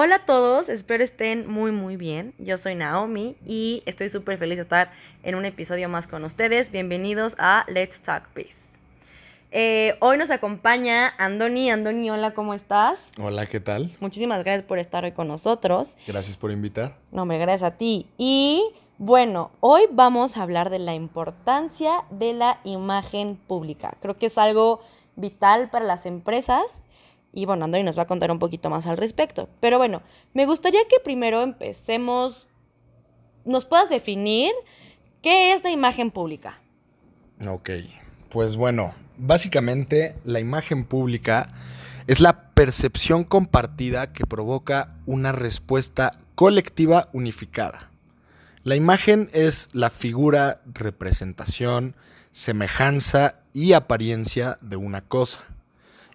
Hola a todos, espero estén muy muy bien. Yo soy Naomi y estoy súper feliz de estar en un episodio más con ustedes. Bienvenidos a Let's Talk Peace. Eh, hoy nos acompaña Andoni. Andoni, hola, ¿cómo estás? Hola, ¿qué tal? Muchísimas gracias por estar hoy con nosotros. Gracias por invitar. No, me gracias a ti. Y bueno, hoy vamos a hablar de la importancia de la imagen pública. Creo que es algo vital para las empresas y bueno, André nos va a contar un poquito más al respecto. Pero bueno, me gustaría que primero empecemos, nos puedas definir qué es la imagen pública. Ok, pues bueno, básicamente la imagen pública es la percepción compartida que provoca una respuesta colectiva unificada. La imagen es la figura, representación, semejanza y apariencia de una cosa.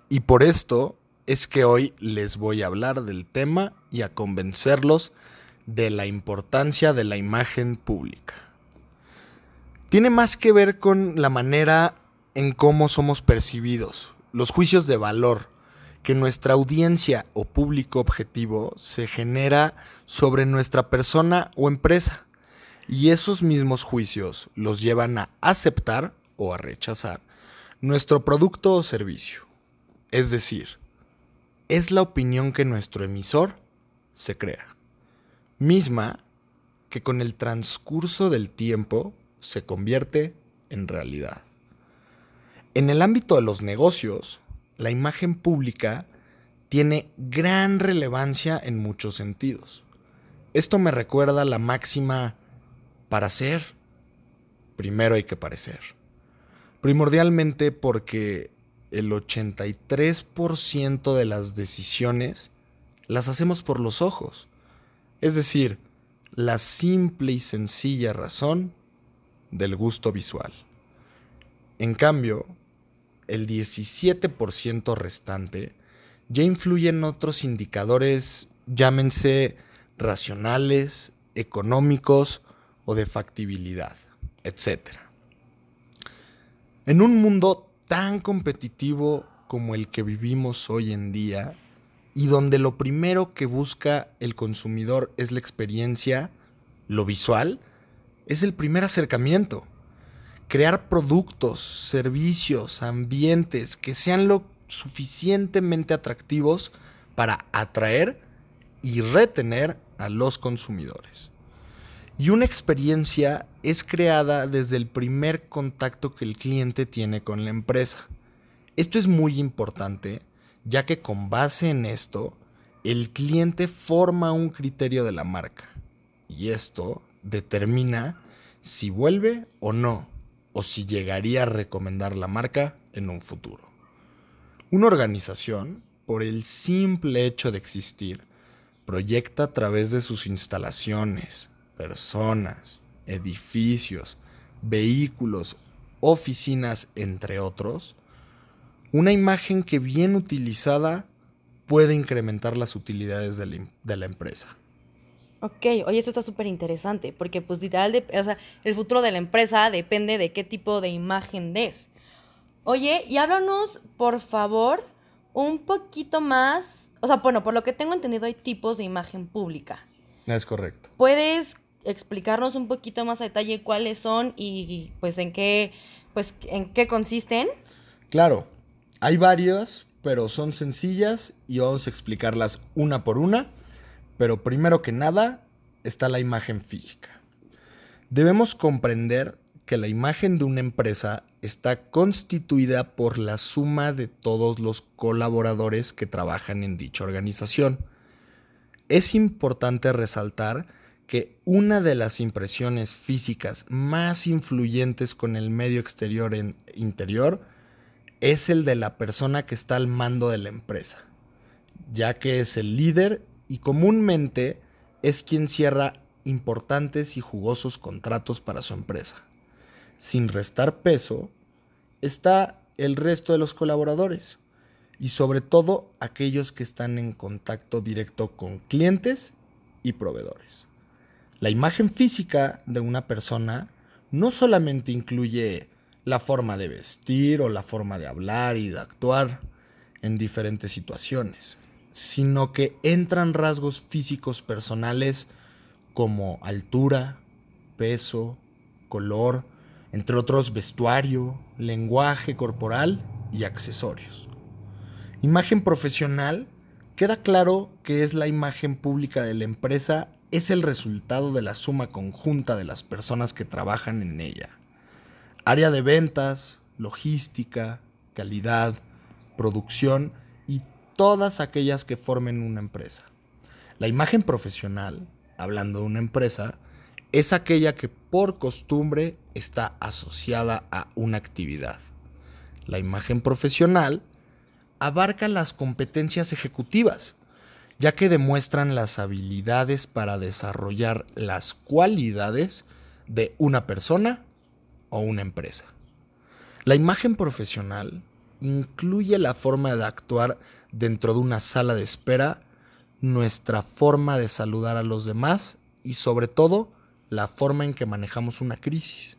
Y por esto es que hoy les voy a hablar del tema y a convencerlos de la importancia de la imagen pública. Tiene más que ver con la manera en cómo somos percibidos, los juicios de valor que nuestra audiencia o público objetivo se genera sobre nuestra persona o empresa. Y esos mismos juicios los llevan a aceptar o a rechazar nuestro producto o servicio. Es decir, es la opinión que nuestro emisor se crea, misma que con el transcurso del tiempo se convierte en realidad. En el ámbito de los negocios, la imagen pública tiene gran relevancia en muchos sentidos. Esto me recuerda la máxima para ser, primero hay que parecer. Primordialmente porque el 83% de las decisiones las hacemos por los ojos. Es decir, la simple y sencilla razón del gusto visual. En cambio, el 17% restante ya influye en otros indicadores, llámense racionales, económicos o de factibilidad, etc. En un mundo tan competitivo como el que vivimos hoy en día y donde lo primero que busca el consumidor es la experiencia, lo visual, es el primer acercamiento. Crear productos, servicios, ambientes que sean lo suficientemente atractivos para atraer y retener a los consumidores. Y una experiencia es creada desde el primer contacto que el cliente tiene con la empresa. Esto es muy importante, ya que con base en esto, el cliente forma un criterio de la marca. Y esto determina si vuelve o no, o si llegaría a recomendar la marca en un futuro. Una organización, por el simple hecho de existir, proyecta a través de sus instalaciones, personas, edificios, vehículos, oficinas, entre otros, una imagen que bien utilizada puede incrementar las utilidades de la, empresa. Ok, oye, eso está súper interesante, porque pues literal, o sea, el futuro de la empresa depende de qué tipo de imagen des. Oye, y háblanos, por favor, un poquito más, o sea, bueno, por lo que tengo entendido hay tipos de imagen pública. Es correcto. ¿Puedes explicarnos un poquito más a detalle cuáles son y pues en qué, pues, en qué consisten? Claro, hay varias, pero son sencillas y vamos a explicarlas una por una. Pero primero que nada está la imagen física. Debemos comprender que la imagen de una empresa está constituida por la suma de todos los colaboradores que trabajan en dicha organización. Es importante resaltar que una de las impresiones físicas más influyentes con el medio exterior e interior es el de la persona que está al mando de la empresa, ya que es el líder y comúnmente es quien cierra importantes y jugosos contratos para su empresa. Sin restar peso, está el resto de los colaboradores y sobre todo aquellos que están en contacto directo con clientes y proveedores. La imagen física de una persona no solamente incluye la forma de vestir o la forma de hablar y de actuar en diferentes situaciones, sino que entran rasgos físicos personales como altura, peso, color, entre otros vestuario, lenguaje corporal y accesorios. Imagen profesional, queda claro que es la imagen pública de la empresa, es el resultado de la suma conjunta de las personas que trabajan en ella. Área de ventas, logística, calidad, producción y todas aquellas que formen una empresa. La imagen profesional, hablando de una empresa, es aquella que por costumbre está asociada a una actividad. La imagen profesional abarca las competencias ejecutivas, ya que demuestran las habilidades para desarrollar las cualidades de una persona o una empresa. La imagen profesional incluye la forma de actuar dentro de una sala de espera, nuestra forma de saludar a los demás y sobre todo la forma en que manejamos una crisis.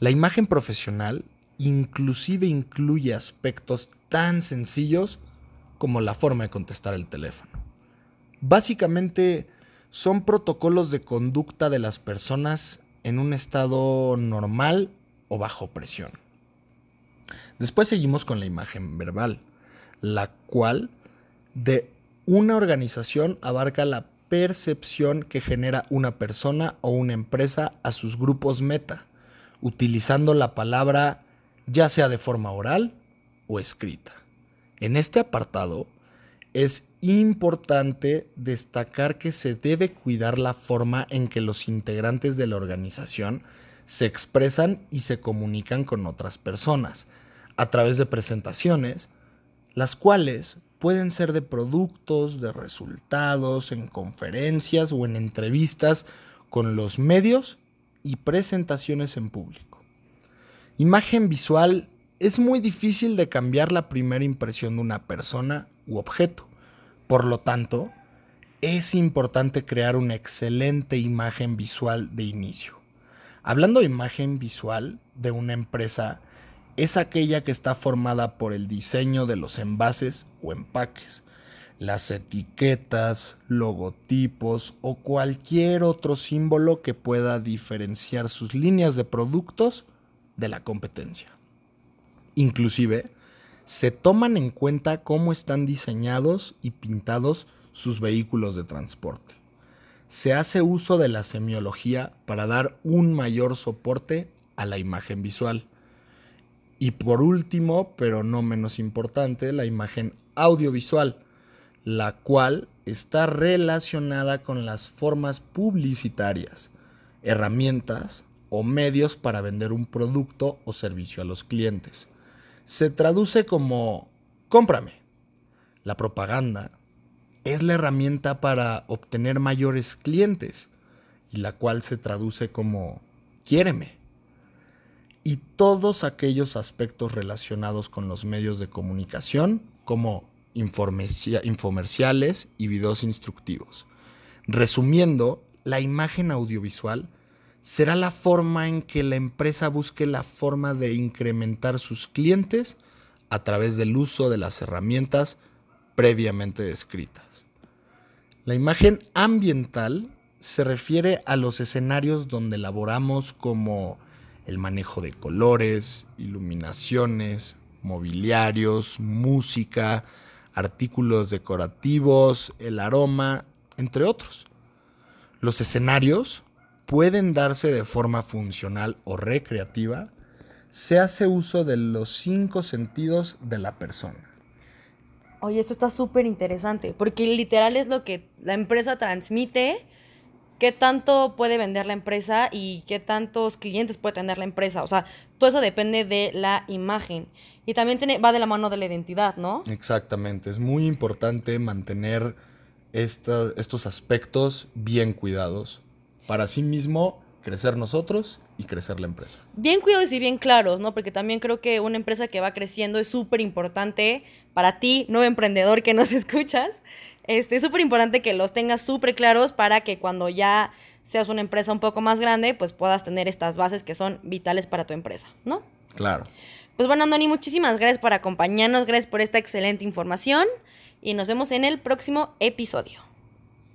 La imagen profesional inclusive incluye aspectos tan sencillos como la forma de contestar el teléfono. Básicamente son protocolos de conducta de las personas en un estado normal o bajo presión. Después seguimos con la imagen verbal, la cual de una organización abarca la percepción que genera una persona o una empresa a sus grupos meta, utilizando la palabra ya sea de forma oral o escrita. En este apartado es importante destacar que se debe cuidar la forma en que los integrantes de la organización se expresan y se comunican con otras personas a través de presentaciones, las cuales pueden ser de productos, de resultados, en conferencias o en entrevistas con los medios y presentaciones en público. Imagen visual es muy difícil de cambiar la primera impresión de una persona u objeto. Por lo tanto, es importante crear una excelente imagen visual de inicio. Hablando de imagen visual de una empresa, es aquella que está formada por el diseño de los envases o empaques, las etiquetas, logotipos o cualquier otro símbolo que pueda diferenciar sus líneas de productos de la competencia. Inclusive, se toman en cuenta cómo están diseñados y pintados sus vehículos de transporte. Se hace uso de la semiología para dar un mayor soporte a la imagen visual. Y por último, pero no menos importante, la imagen audiovisual, la cual está relacionada con las formas publicitarias, herramientas, o medios para vender un producto o servicio a los clientes. Se traduce como cómprame. La propaganda es la herramienta para obtener mayores clientes y la cual se traduce como quiéreme. Y todos aquellos aspectos relacionados con los medios de comunicación como infomerciales y videos instructivos. Resumiendo, la imagen audiovisual será la forma en que la empresa busque la forma de incrementar sus clientes a través del uso de las herramientas previamente descritas. La imagen ambiental se refiere a los escenarios donde elaboramos como el manejo de colores, iluminaciones, mobiliarios, música, artículos decorativos, el aroma, entre otros. Los escenarios pueden darse de forma funcional o recreativa, se hace uso de los cinco sentidos de la persona. Oye, esto está súper interesante, porque literal es lo que la empresa transmite, qué tanto puede vender la empresa y qué tantos clientes puede tener la empresa. O sea, todo eso depende de la imagen. Y también tiene, va de la mano de la identidad, ¿no? Exactamente, es muy importante mantener estos aspectos bien cuidados para sí mismo crecer nosotros y crecer la empresa. Bien cuidados y bien claros, ¿no? Porque también creo que una empresa que va creciendo es súper importante para ti, nuevo emprendedor que nos escuchas. Este, es súper importante que los tengas súper claros para que cuando ya seas una empresa un poco más grande, pues puedas tener estas bases que son vitales para tu empresa, ¿no? Claro. Pues bueno, Andoni, muchísimas gracias por acompañarnos, gracias por esta excelente información. y nos vemos en el próximo episodio.